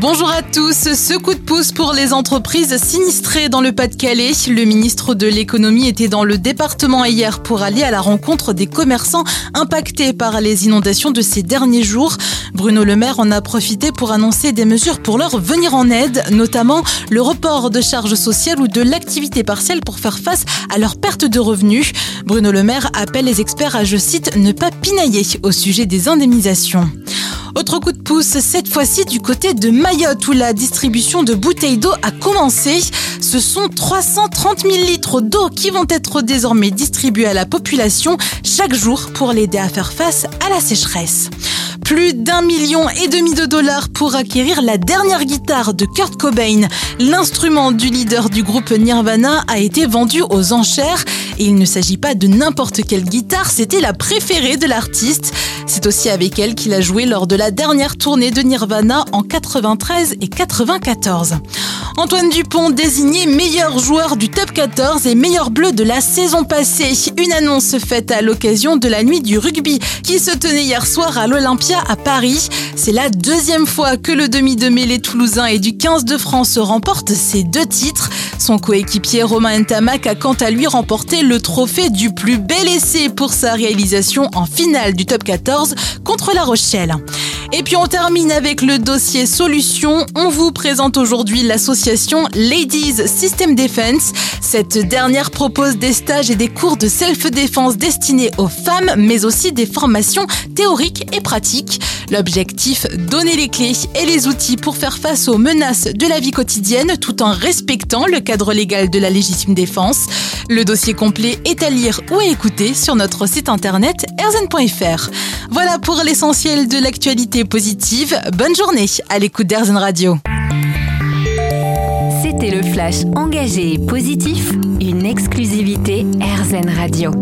Bonjour à tous. Ce coup de pouce pour les entreprises sinistrées dans le Pas-de-Calais. Le ministre de l'économie était dans le département hier pour aller à la rencontre des commerçants impactés par les inondations de ces derniers jours. Bruno Le Maire en a profité pour annoncer des mesures pour leur venir en aide, notamment le report de charges sociales ou de l'activité partielle pour faire face à leur perte de revenus. Bruno Le Maire appelle les experts à, je cite, ne pas pinailler au sujet des indemnisations. Autre coup de pouce, cette fois-ci du côté de Mayotte où la distribution de bouteilles d'eau a commencé. Ce sont 330 000 litres d'eau qui vont être désormais distribués à la population chaque jour pour l'aider à faire face à la sécheresse. Plus d'un million et demi de dollars pour acquérir la dernière guitare de Kurt Cobain. L'instrument du leader du groupe Nirvana a été vendu aux enchères et il ne s'agit pas de n'importe quelle guitare, c'était la préférée de l'artiste. C'est aussi avec elle qu'il a joué lors de la dernière tournée de Nirvana en 93 et 94. Antoine Dupont désigné meilleur joueur du top 14 et meilleur bleu de la saison passée. Une annonce faite à l'occasion de la nuit du rugby qui se tenait hier soir à l'Olympia à Paris. C'est la deuxième fois que le demi de mêlée toulousain et du 15 de France remporte ces deux titres. Son coéquipier Romain Ntamak a quant à lui remporté le trophée du plus bel essai pour sa réalisation en finale du top 14 contre La Rochelle. Et puis on termine avec le dossier solution. On vous présente aujourd'hui l'association Ladies System Defense. Cette dernière propose des stages et des cours de self-défense destinés aux femmes, mais aussi des formations théoriques et pratiques. L'objectif, donner les clés et les outils pour faire face aux menaces de la vie quotidienne tout en respectant le cadre légal de la légitime défense. Le dossier complet est à lire ou à écouter sur notre site internet erzen.fr. Voilà pour l'essentiel de l'actualité positive. Bonne journée à l'écoute d'Erzen Radio. C'était le flash engagé et positif, une exclusivité Erzen Radio.